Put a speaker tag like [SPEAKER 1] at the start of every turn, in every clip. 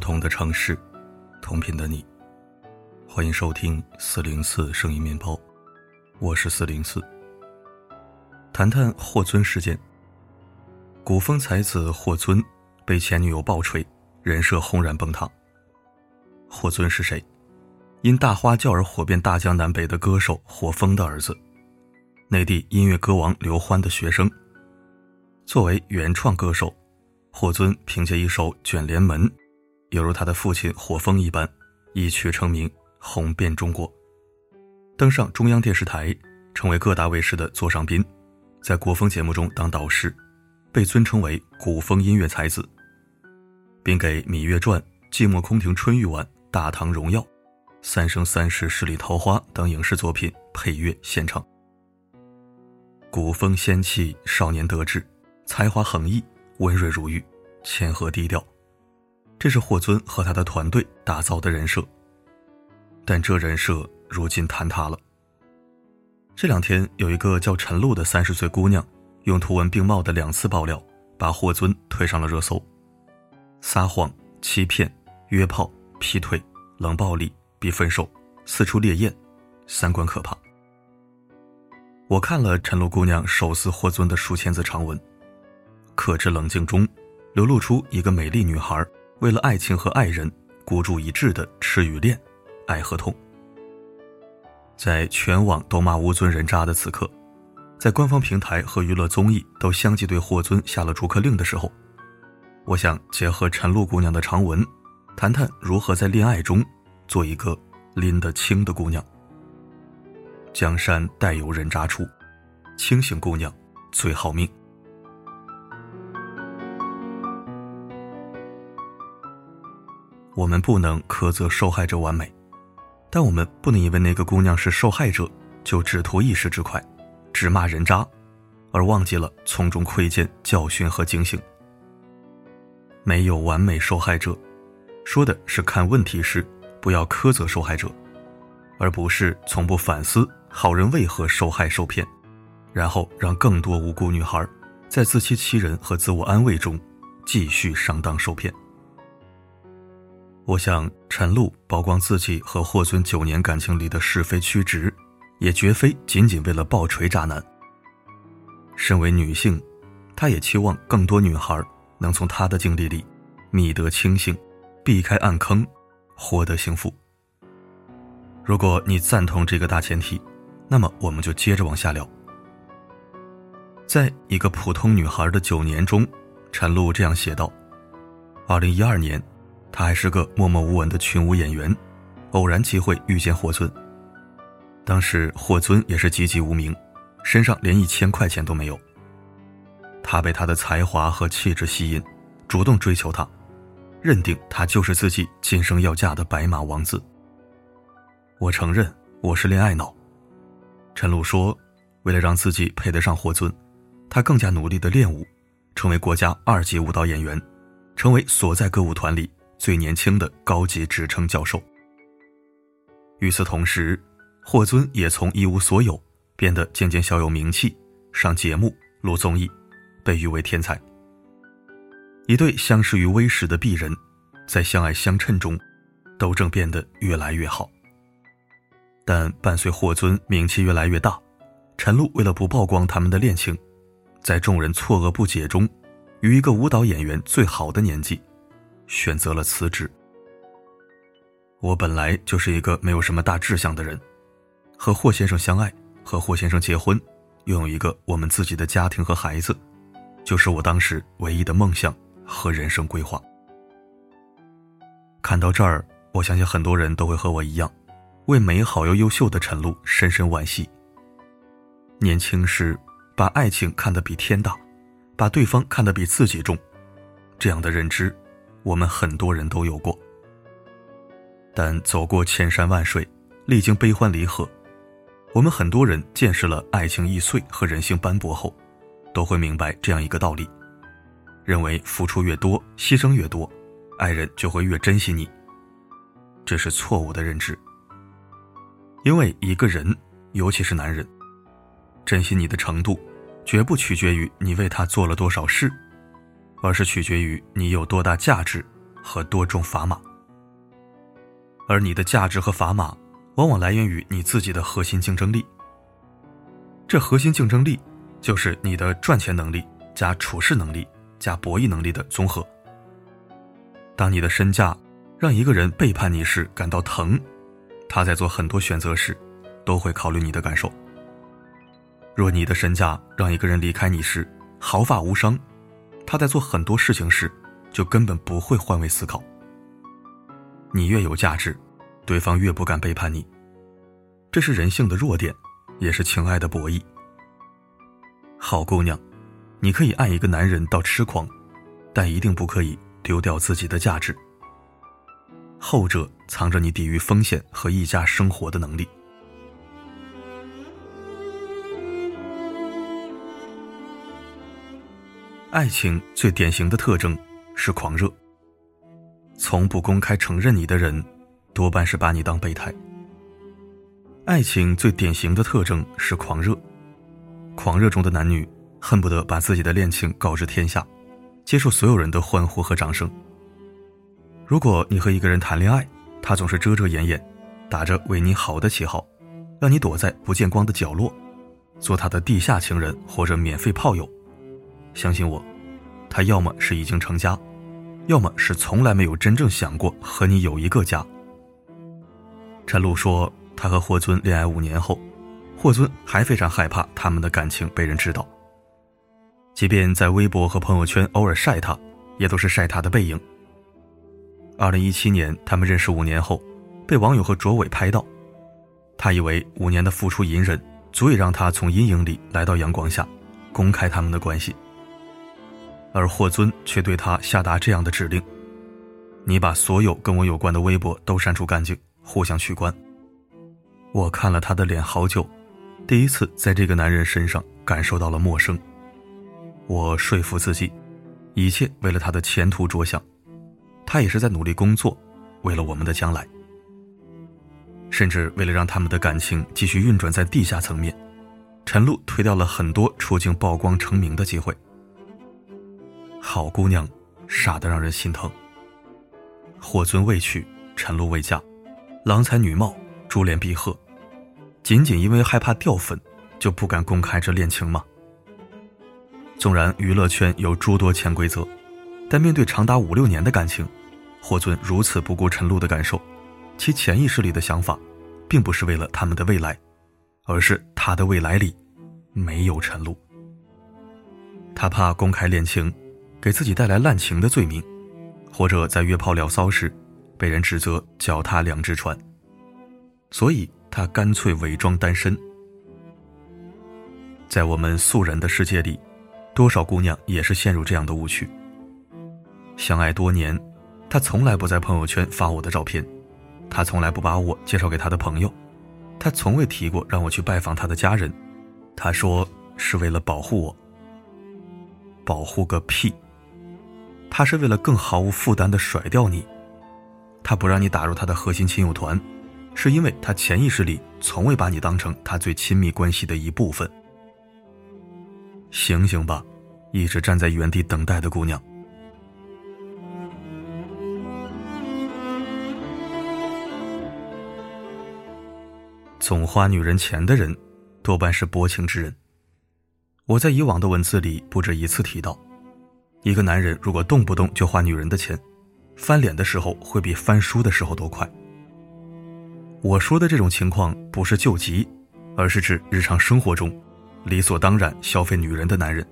[SPEAKER 1] 不同的城市，同频的你，欢迎收听四零四声音面包，我是四零四。谈谈霍尊事件。古风才子霍尊被前女友暴锤，人设轰然崩塌。霍尊是谁？因大花轿而火遍大江南北的歌手霍峰的儿子，内地音乐歌王刘欢的学生。作为原创歌手，霍尊凭借一首《卷帘门》。犹如他的父亲火风一般，一曲成名，红遍中国，登上中央电视台，成为各大卫视的座上宾，在国风节目中当导师，被尊称为古风音乐才子，并给《芈月传》《寂寞空庭春欲晚》《大唐荣耀》《三生三世十里桃花》等影视作品配乐献唱。古风仙气，少年得志，才华横溢，温润如玉，谦和低调。这是霍尊和他的团队打造的人设，但这人设如今坍塌了。这两天有一个叫陈露的三十岁姑娘，用图文并茂的两次爆料，把霍尊推上了热搜。撒谎、欺骗、约炮、劈腿、冷暴力、逼分手、四处猎艳，三观可怕。我看了陈露姑娘手撕霍尊的数千字长文，克制冷静中，流露出一个美丽女孩。为了爱情和爱人，孤注一掷的痴与恋，爱和痛。在全网都骂吴尊人渣的此刻，在官方平台和娱乐综艺都相继对霍尊下了逐客令的时候，我想结合陈露姑娘的长文，谈谈如何在恋爱中做一个拎得清的姑娘。江山代有人渣出，清醒姑娘最好命。我们不能苛责受害者完美，但我们不能因为那个姑娘是受害者，就只图一时之快，只骂人渣，而忘记了从中窥见教训和警醒。没有完美受害者，说的是看问题时不要苛责受害者，而不是从不反思好人为何受害受骗，然后让更多无辜女孩在自欺欺人和自我安慰中继续上当受骗。我想，陈露曝光自己和霍尊九年感情里的是非曲直，也绝非仅仅为了暴锤渣男。身为女性，她也期望更多女孩能从她的经历里觅得清醒，避开暗坑，获得幸福。如果你赞同这个大前提，那么我们就接着往下聊。在一个普通女孩的九年中，陈露这样写道：“二零一二年。”他还是个默默无闻的群舞演员，偶然机会遇见霍尊。当时霍尊也是籍籍无名，身上连一千块钱都没有。他被他的才华和气质吸引，主动追求他，认定他就是自己今生要嫁的白马王子。我承认我是恋爱脑。陈露说，为了让自己配得上霍尊，他更加努力的练舞，成为国家二级舞蹈演员，成为所在歌舞团里。最年轻的高级职称教授。与此同时，霍尊也从一无所有变得渐渐小有名气，上节目、录综艺，被誉为天才。一对相识于微时的璧人，在相爱相衬中，都正变得越来越好。但伴随霍尊名气越来越大，陈露为了不曝光他们的恋情，在众人错愕不解中，与一个舞蹈演员最好的年纪。选择了辞职。我本来就是一个没有什么大志向的人，和霍先生相爱，和霍先生结婚，拥有一个我们自己的家庭和孩子，就是我当时唯一的梦想和人生规划。看到这儿，我相信很多人都会和我一样，为美好又优秀的陈露深深惋惜。年轻时把爱情看得比天大，把对方看得比自己重，这样的认知。我们很多人都有过，但走过千山万水，历经悲欢离合，我们很多人见识了爱情易碎和人性斑驳后，都会明白这样一个道理：认为付出越多，牺牲越多，爱人就会越珍惜你。这是错误的认知。因为一个人，尤其是男人，珍惜你的程度，绝不取决于你为他做了多少事。而是取决于你有多大价值和多重砝码。而你的价值和砝码，往往来源于你自己的核心竞争力。这核心竞争力，就是你的赚钱能力加处事能力加博弈能力的综合。当你的身价让一个人背叛你时感到疼，他在做很多选择时，都会考虑你的感受。若你的身价让一个人离开你时毫发无伤，他在做很多事情时，就根本不会换位思考。你越有价值，对方越不敢背叛你，这是人性的弱点，也是情爱的博弈。好姑娘，你可以爱一个男人到痴狂，但一定不可以丢掉自己的价值。后者藏着你抵御风险和溢价生活的能力。爱情最典型的特征是狂热。从不公开承认你的人，多半是把你当备胎。爱情最典型的特征是狂热，狂热中的男女恨不得把自己的恋情告知天下，接受所有人的欢呼和掌声。如果你和一个人谈恋爱，他总是遮遮掩掩，打着为你好的旗号，让你躲在不见光的角落，做他的地下情人或者免费炮友，相信我，他要么是已经成家。要么是从来没有真正想过和你有一个家。陈露说，他和霍尊恋爱五年后，霍尊还非常害怕他们的感情被人知道。即便在微博和朋友圈偶尔晒他，也都是晒他的背影。二零一七年，他们认识五年后，被网友和卓伟拍到，他以为五年的付出隐忍足以让他从阴影里来到阳光下，公开他们的关系。而霍尊却对他下达这样的指令：“你把所有跟我有关的微博都删除干净，互相取关。”我看了他的脸好久，第一次在这个男人身上感受到了陌生。我说服自己，一切为了他的前途着想，他也是在努力工作，为了我们的将来，甚至为了让他们的感情继续运转在地下层面，陈露推掉了很多出镜曝光成名的机会。好姑娘，傻得让人心疼。霍尊未娶，陈露未嫁，郎才女貌，珠联璧合，仅仅因为害怕掉粉，就不敢公开这恋情吗？纵然娱乐圈有诸多潜规则，但面对长达五六年的感情，霍尊如此不顾陈露的感受，其潜意识里的想法，并不是为了他们的未来，而是他的未来里没有陈露。他怕公开恋情。给自己带来滥情的罪名，或者在约炮聊骚时，被人指责脚踏两只船，所以他干脆伪装单身。在我们素人的世界里，多少姑娘也是陷入这样的误区。相爱多年，他从来不在朋友圈发我的照片，他从来不把我介绍给他的朋友，他从未提过让我去拜访他的家人，他说是为了保护我。保护个屁！他是为了更毫无负担的甩掉你，他不让你打入他的核心亲友团，是因为他潜意识里从未把你当成他最亲密关系的一部分。醒醒吧，一直站在原地等待的姑娘。总花女人钱的人，多半是薄情之人。我在以往的文字里不止一次提到。一个男人如果动不动就花女人的钱，翻脸的时候会比翻书的时候都快。我说的这种情况不是救急，而是指日常生活中理所当然消费女人的男人。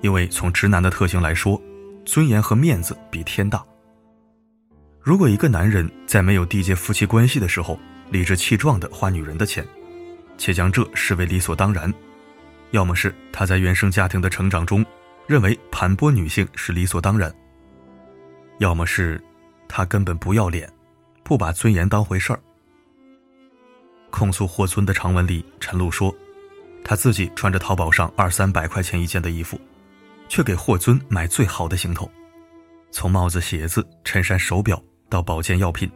[SPEAKER 1] 因为从直男的特性来说，尊严和面子比天大。如果一个男人在没有缔结夫妻关系的时候理直气壮地花女人的钱，且将这视为理所当然，要么是他在原生家庭的成长中。认为盘剥女性是理所当然，要么是他根本不要脸，不把尊严当回事儿。控诉霍尊的长文里，陈露说，他自己穿着淘宝上二三百块钱一件的衣服，却给霍尊买最好的行头，从帽子、鞋子、衬衫、手表到保健药品。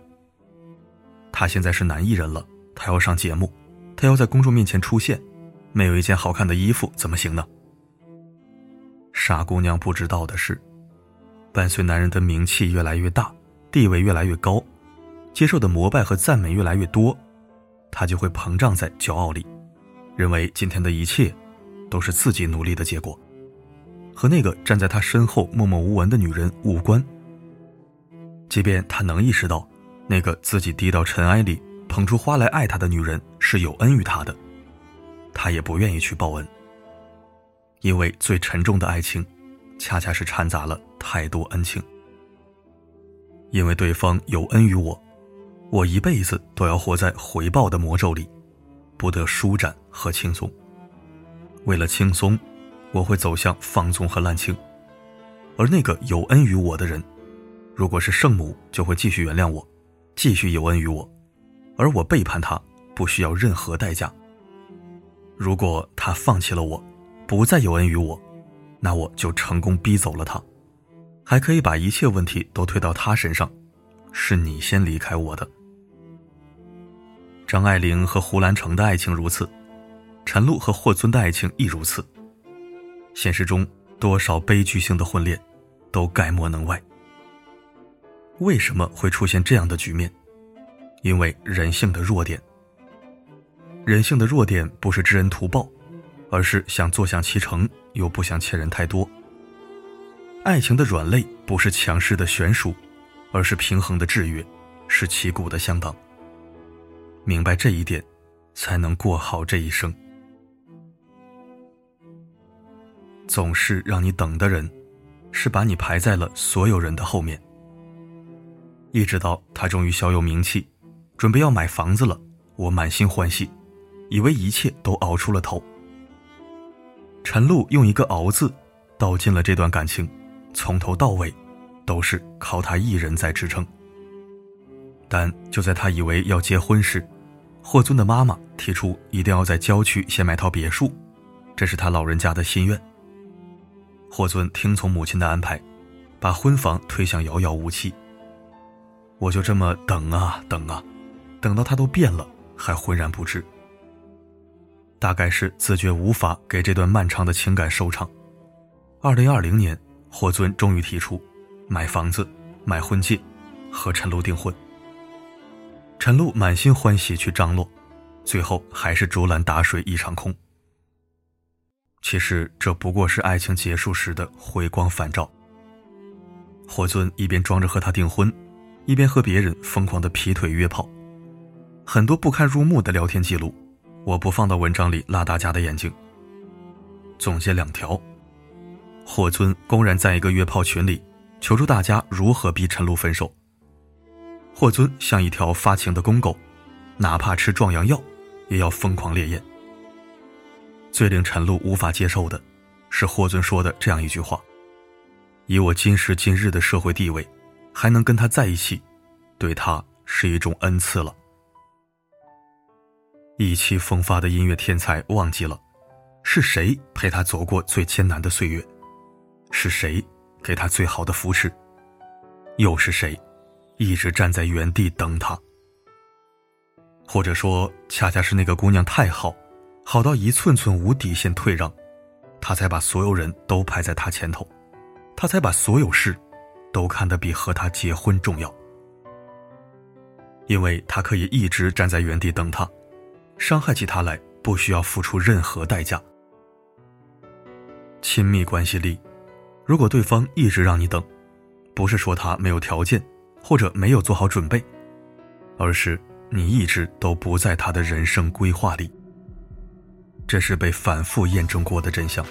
[SPEAKER 1] 他现在是男艺人了，他要上节目，他要在公众面前出现，没有一件好看的衣服怎么行呢？傻姑娘不知道的是，伴随男人的名气越来越大，地位越来越高，接受的膜拜和赞美越来越多，他就会膨胀在骄傲里，认为今天的一切都是自己努力的结果，和那个站在他身后默默无闻的女人无关。即便他能意识到，那个自己低到尘埃里捧出花来爱他的女人是有恩于他的，他也不愿意去报恩，因为最沉重的爱情。恰恰是掺杂了太多恩情，因为对方有恩于我，我一辈子都要活在回报的魔咒里，不得舒展和轻松。为了轻松，我会走向放纵和滥情，而那个有恩于我的人，如果是圣母，就会继续原谅我，继续有恩于我，而我背叛他不需要任何代价。如果他放弃了我，不再有恩于我。那我就成功逼走了他，还可以把一切问题都推到他身上，是你先离开我的。张爱玲和胡兰成的爱情如此，陈露和霍尊的爱情亦如此。现实中多少悲剧性的婚恋，都概莫能外。为什么会出现这样的局面？因为人性的弱点。人性的弱点不是知恩图报。而是想坐享其成，又不想欠人太多。爱情的软肋不是强势的悬殊，而是平衡的制约，是旗鼓的相当。明白这一点，才能过好这一生。总是让你等的人，是把你排在了所有人的后面。一直到他终于小有名气，准备要买房子了，我满心欢喜，以为一切都熬出了头。陈露用一个“熬”字，道尽了这段感情，从头到尾，都是靠他一人在支撑。但就在他以为要结婚时，霍尊的妈妈提出一定要在郊区先买套别墅，这是他老人家的心愿。霍尊听从母亲的安排，把婚房推向遥遥无期。我就这么等啊等啊，等到他都变了，还浑然不知。大概是自觉无法给这段漫长的情感收场。二零二零年，霍尊终于提出买房子、买婚戒，和陈露订婚。陈露满心欢喜去张罗，最后还是竹篮打水一场空。其实这不过是爱情结束时的回光返照。霍尊一边装着和他订婚，一边和别人疯狂的劈腿约炮，很多不堪入目的聊天记录。我不放到文章里拉大家的眼睛。总结两条：霍尊公然在一个约炮群里求助大家如何逼陈露分手。霍尊像一条发情的公狗，哪怕吃壮阳药，也要疯狂烈焰。最令陈露无法接受的，是霍尊说的这样一句话：“以我今时今日的社会地位，还能跟他在一起，对他是一种恩赐了。”意气风发的音乐天才忘记了，是谁陪他走过最艰难的岁月？是谁给他最好的扶持？又是谁一直站在原地等他？或者说，恰恰是那个姑娘太好，好到一寸寸无底线退让，他才把所有人都排在他前头，他才把所有事都看得比和他结婚重要，因为他可以一直站在原地等他。伤害起他来不需要付出任何代价。亲密关系里，如果对方一直让你等，不是说他没有条件或者没有做好准备，而是你一直都不在他的人生规划里。这是被反复验证过的真相。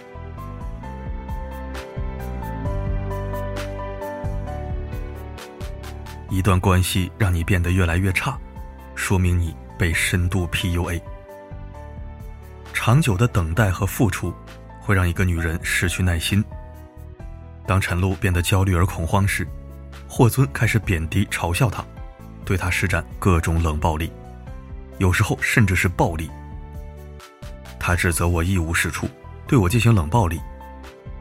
[SPEAKER 1] 一段关系让你变得越来越差，说明你。被深度 PUA，长久的等待和付出，会让一个女人失去耐心。当陈露变得焦虑而恐慌时，霍尊开始贬低嘲笑她，对她施展各种冷暴力，有时候甚至是暴力。他指责我一无是处，对我进行冷暴力，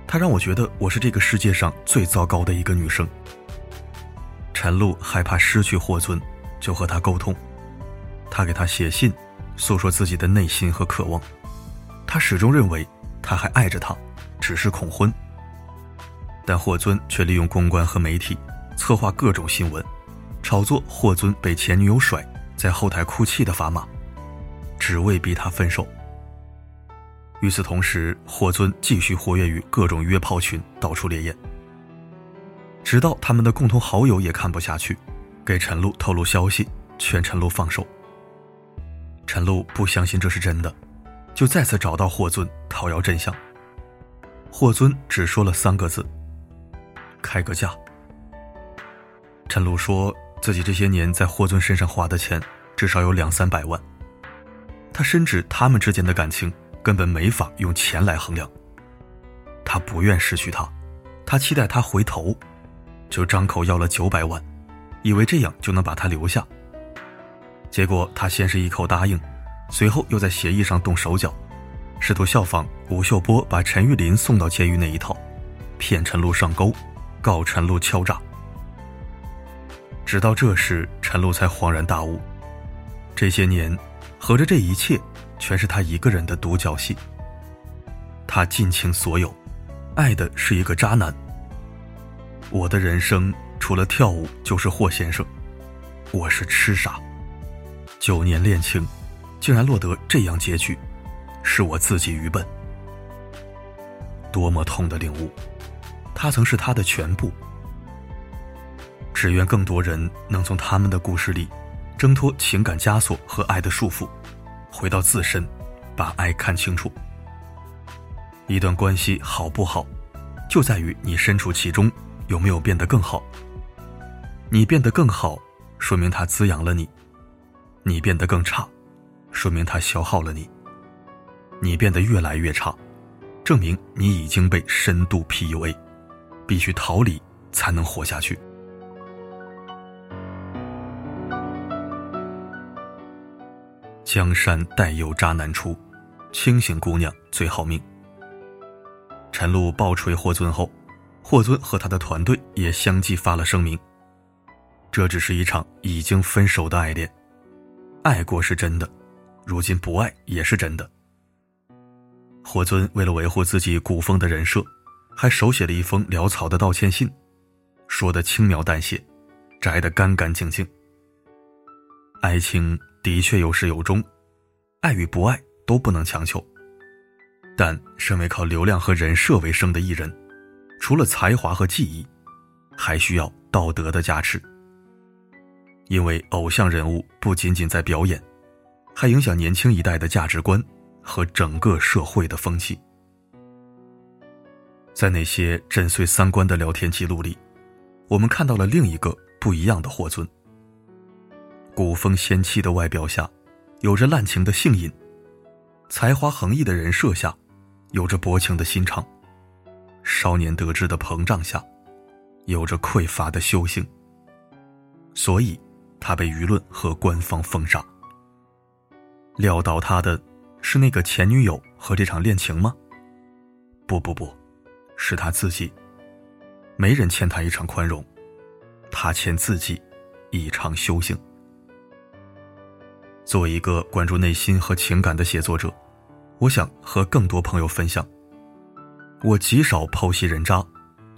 [SPEAKER 1] 他让我觉得我是这个世界上最糟糕的一个女生。陈露害怕失去霍尊，就和他沟通。他给他写信，诉说自己的内心和渴望。他始终认为他还爱着他，只是恐婚。但霍尊却利用公关和媒体，策划各种新闻，炒作霍尊被前女友甩，在后台哭泣的砝码，只为逼他分手。与此同时，霍尊继续活跃于各种约炮群，到处猎艳。直到他们的共同好友也看不下去，给陈露透露消息，劝陈露放手。陈露不相信这是真的，就再次找到霍尊讨要真相。霍尊只说了三个字：“开个价。”陈露说自己这些年在霍尊身上花的钱至少有两三百万，他深知他们之间的感情。根本没法用钱来衡量。他不愿失去他，他期待他回头，就张口要了九百万，以为这样就能把他留下。结果他先是一口答应，随后又在协议上动手脚，试图效仿吴秀波把陈玉林送到监狱那一套，骗陈露上钩，告陈露敲诈。直到这时，陈露才恍然大悟，这些年，合着这一切。全是他一个人的独角戏。他尽倾所有，爱的是一个渣男。我的人生除了跳舞就是霍先生，我是痴傻。九年恋情，竟然落得这样结局，是我自己愚笨。多么痛的领悟，他曾是他的全部。只愿更多人能从他们的故事里，挣脱情感枷锁和爱的束缚。回到自身，把爱看清楚。一段关系好不好，就在于你身处其中有没有变得更好。你变得更好，说明它滋养了你；你变得更差，说明他消耗了你。你变得越来越差，证明你已经被深度 PUA，必须逃离才能活下去。江山代有渣男出，清醒姑娘最好命。陈露暴锤霍尊后，霍尊和他的团队也相继发了声明。这只是一场已经分手的爱恋，爱过是真的，如今不爱也是真的。霍尊为了维护自己古风的人设，还手写了一封潦草的道歉信，说的轻描淡写，摘得干干净净。爱情。的确有始有终，爱与不爱都不能强求。但身为靠流量和人设为生的艺人，除了才华和技艺，还需要道德的加持。因为偶像人物不仅仅在表演，还影响年轻一代的价值观和整个社会的风气。在那些震碎三观的聊天记录里，我们看到了另一个不一样的霍尊。古风仙气的外表下，有着滥情的性瘾；才华横溢的人设下，有着薄情的心肠；少年得志的膨胀下，有着匮乏的修行。所以，他被舆论和官方封杀。撂倒他的，是那个前女友和这场恋情吗？不不不，是他自己。没人欠他一场宽容，他欠自己一场修行。作为一个关注内心和情感的写作者，我想和更多朋友分享。我极少剖析人渣，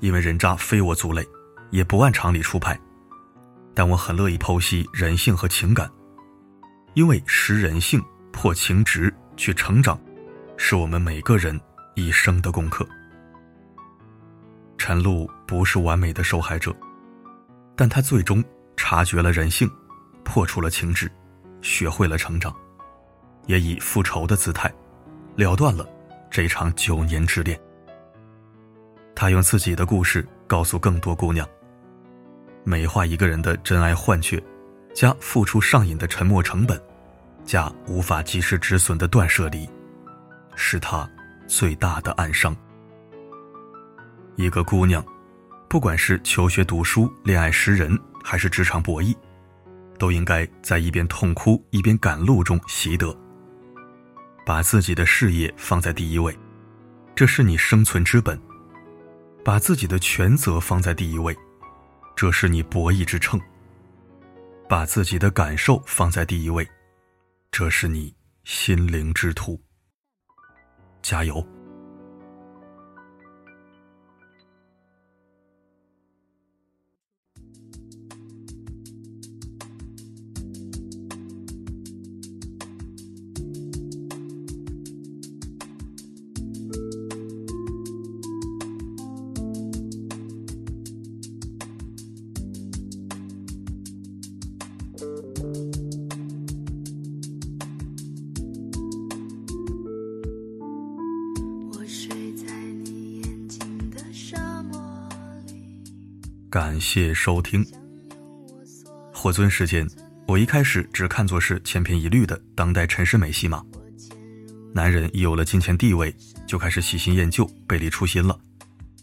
[SPEAKER 1] 因为人渣非我族类，也不按常理出牌。但我很乐意剖析人性和情感，因为识人性、破情执、去成长，是我们每个人一生的功课。陈露不是完美的受害者，但她最终察觉了人性，破除了情执。学会了成长，也以复仇的姿态，了断了这场九年之恋。他用自己的故事告诉更多姑娘：美化一个人的真爱幻觉，加付出上瘾的沉默成本，加无法及时止损的断舍离，是他最大的暗伤。一个姑娘，不管是求学读书、恋爱识人，还是职场博弈。都应该在一边痛哭一边赶路中习得。把自己的事业放在第一位，这是你生存之本；把自己的权责放在第一位，这是你博弈之秤；把自己的感受放在第一位，这是你心灵之土。加油！感谢收听。霍尊事件，我一开始只看作是千篇一律的当代陈世美戏码。男人一有了金钱地位，就开始喜新厌旧、背离初心了，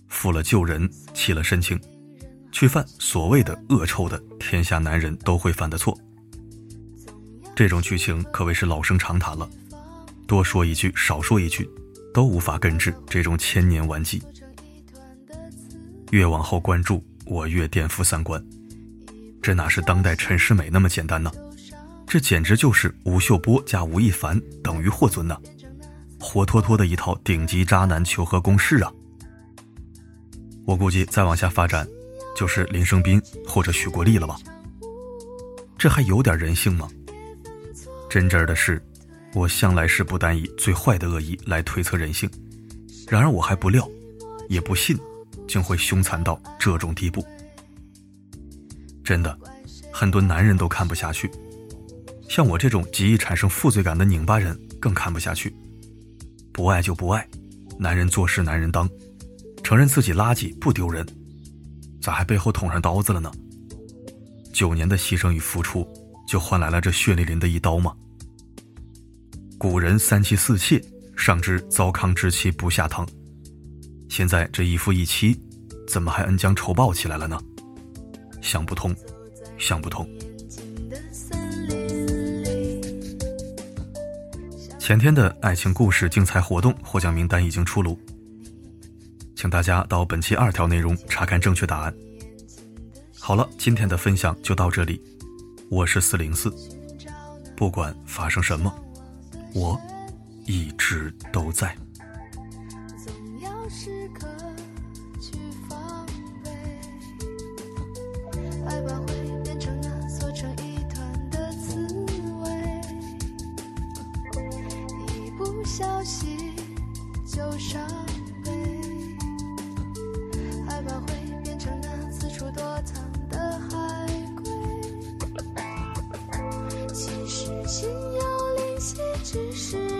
[SPEAKER 1] 负了旧人，弃了深情，去犯所谓的恶臭的天下男人都会犯的错。这种剧情可谓是老生常谈了，多说一句少说一句，都无法根治这种千年顽疾。越往后关注，我越颠覆三观。这哪是当代陈世美那么简单呢？这简直就是吴秀波加吴亦凡等于霍尊呐，活脱脱的一套顶级渣男求和公式啊！我估计再往下发展，就是林生斌或者许国立了吧？这还有点人性吗？真真的是，我向来是不单以最坏的恶意来推测人性，然而我还不料，也不信。竟会凶残到这种地步，真的，很多男人都看不下去，像我这种极易产生负罪感的拧巴人更看不下去。不爱就不爱，男人做事男人当，承认自己垃圾不丢人，咋还背后捅上刀子了呢？九年的牺牲与付出，就换来了这血淋淋的一刀吗？古人三妻四妾，尚知糟糠之妻不下堂。现在这一夫一妻，怎么还恩将仇报起来了呢？想不通，想不通。前天的爱情故事竞猜活动获奖名单已经出炉，请大家到本期二条内容查看正确答案。好了，今天的分享就到这里，我是四零四，不管发生什么，我一直都在。
[SPEAKER 2] 心有灵犀，只是。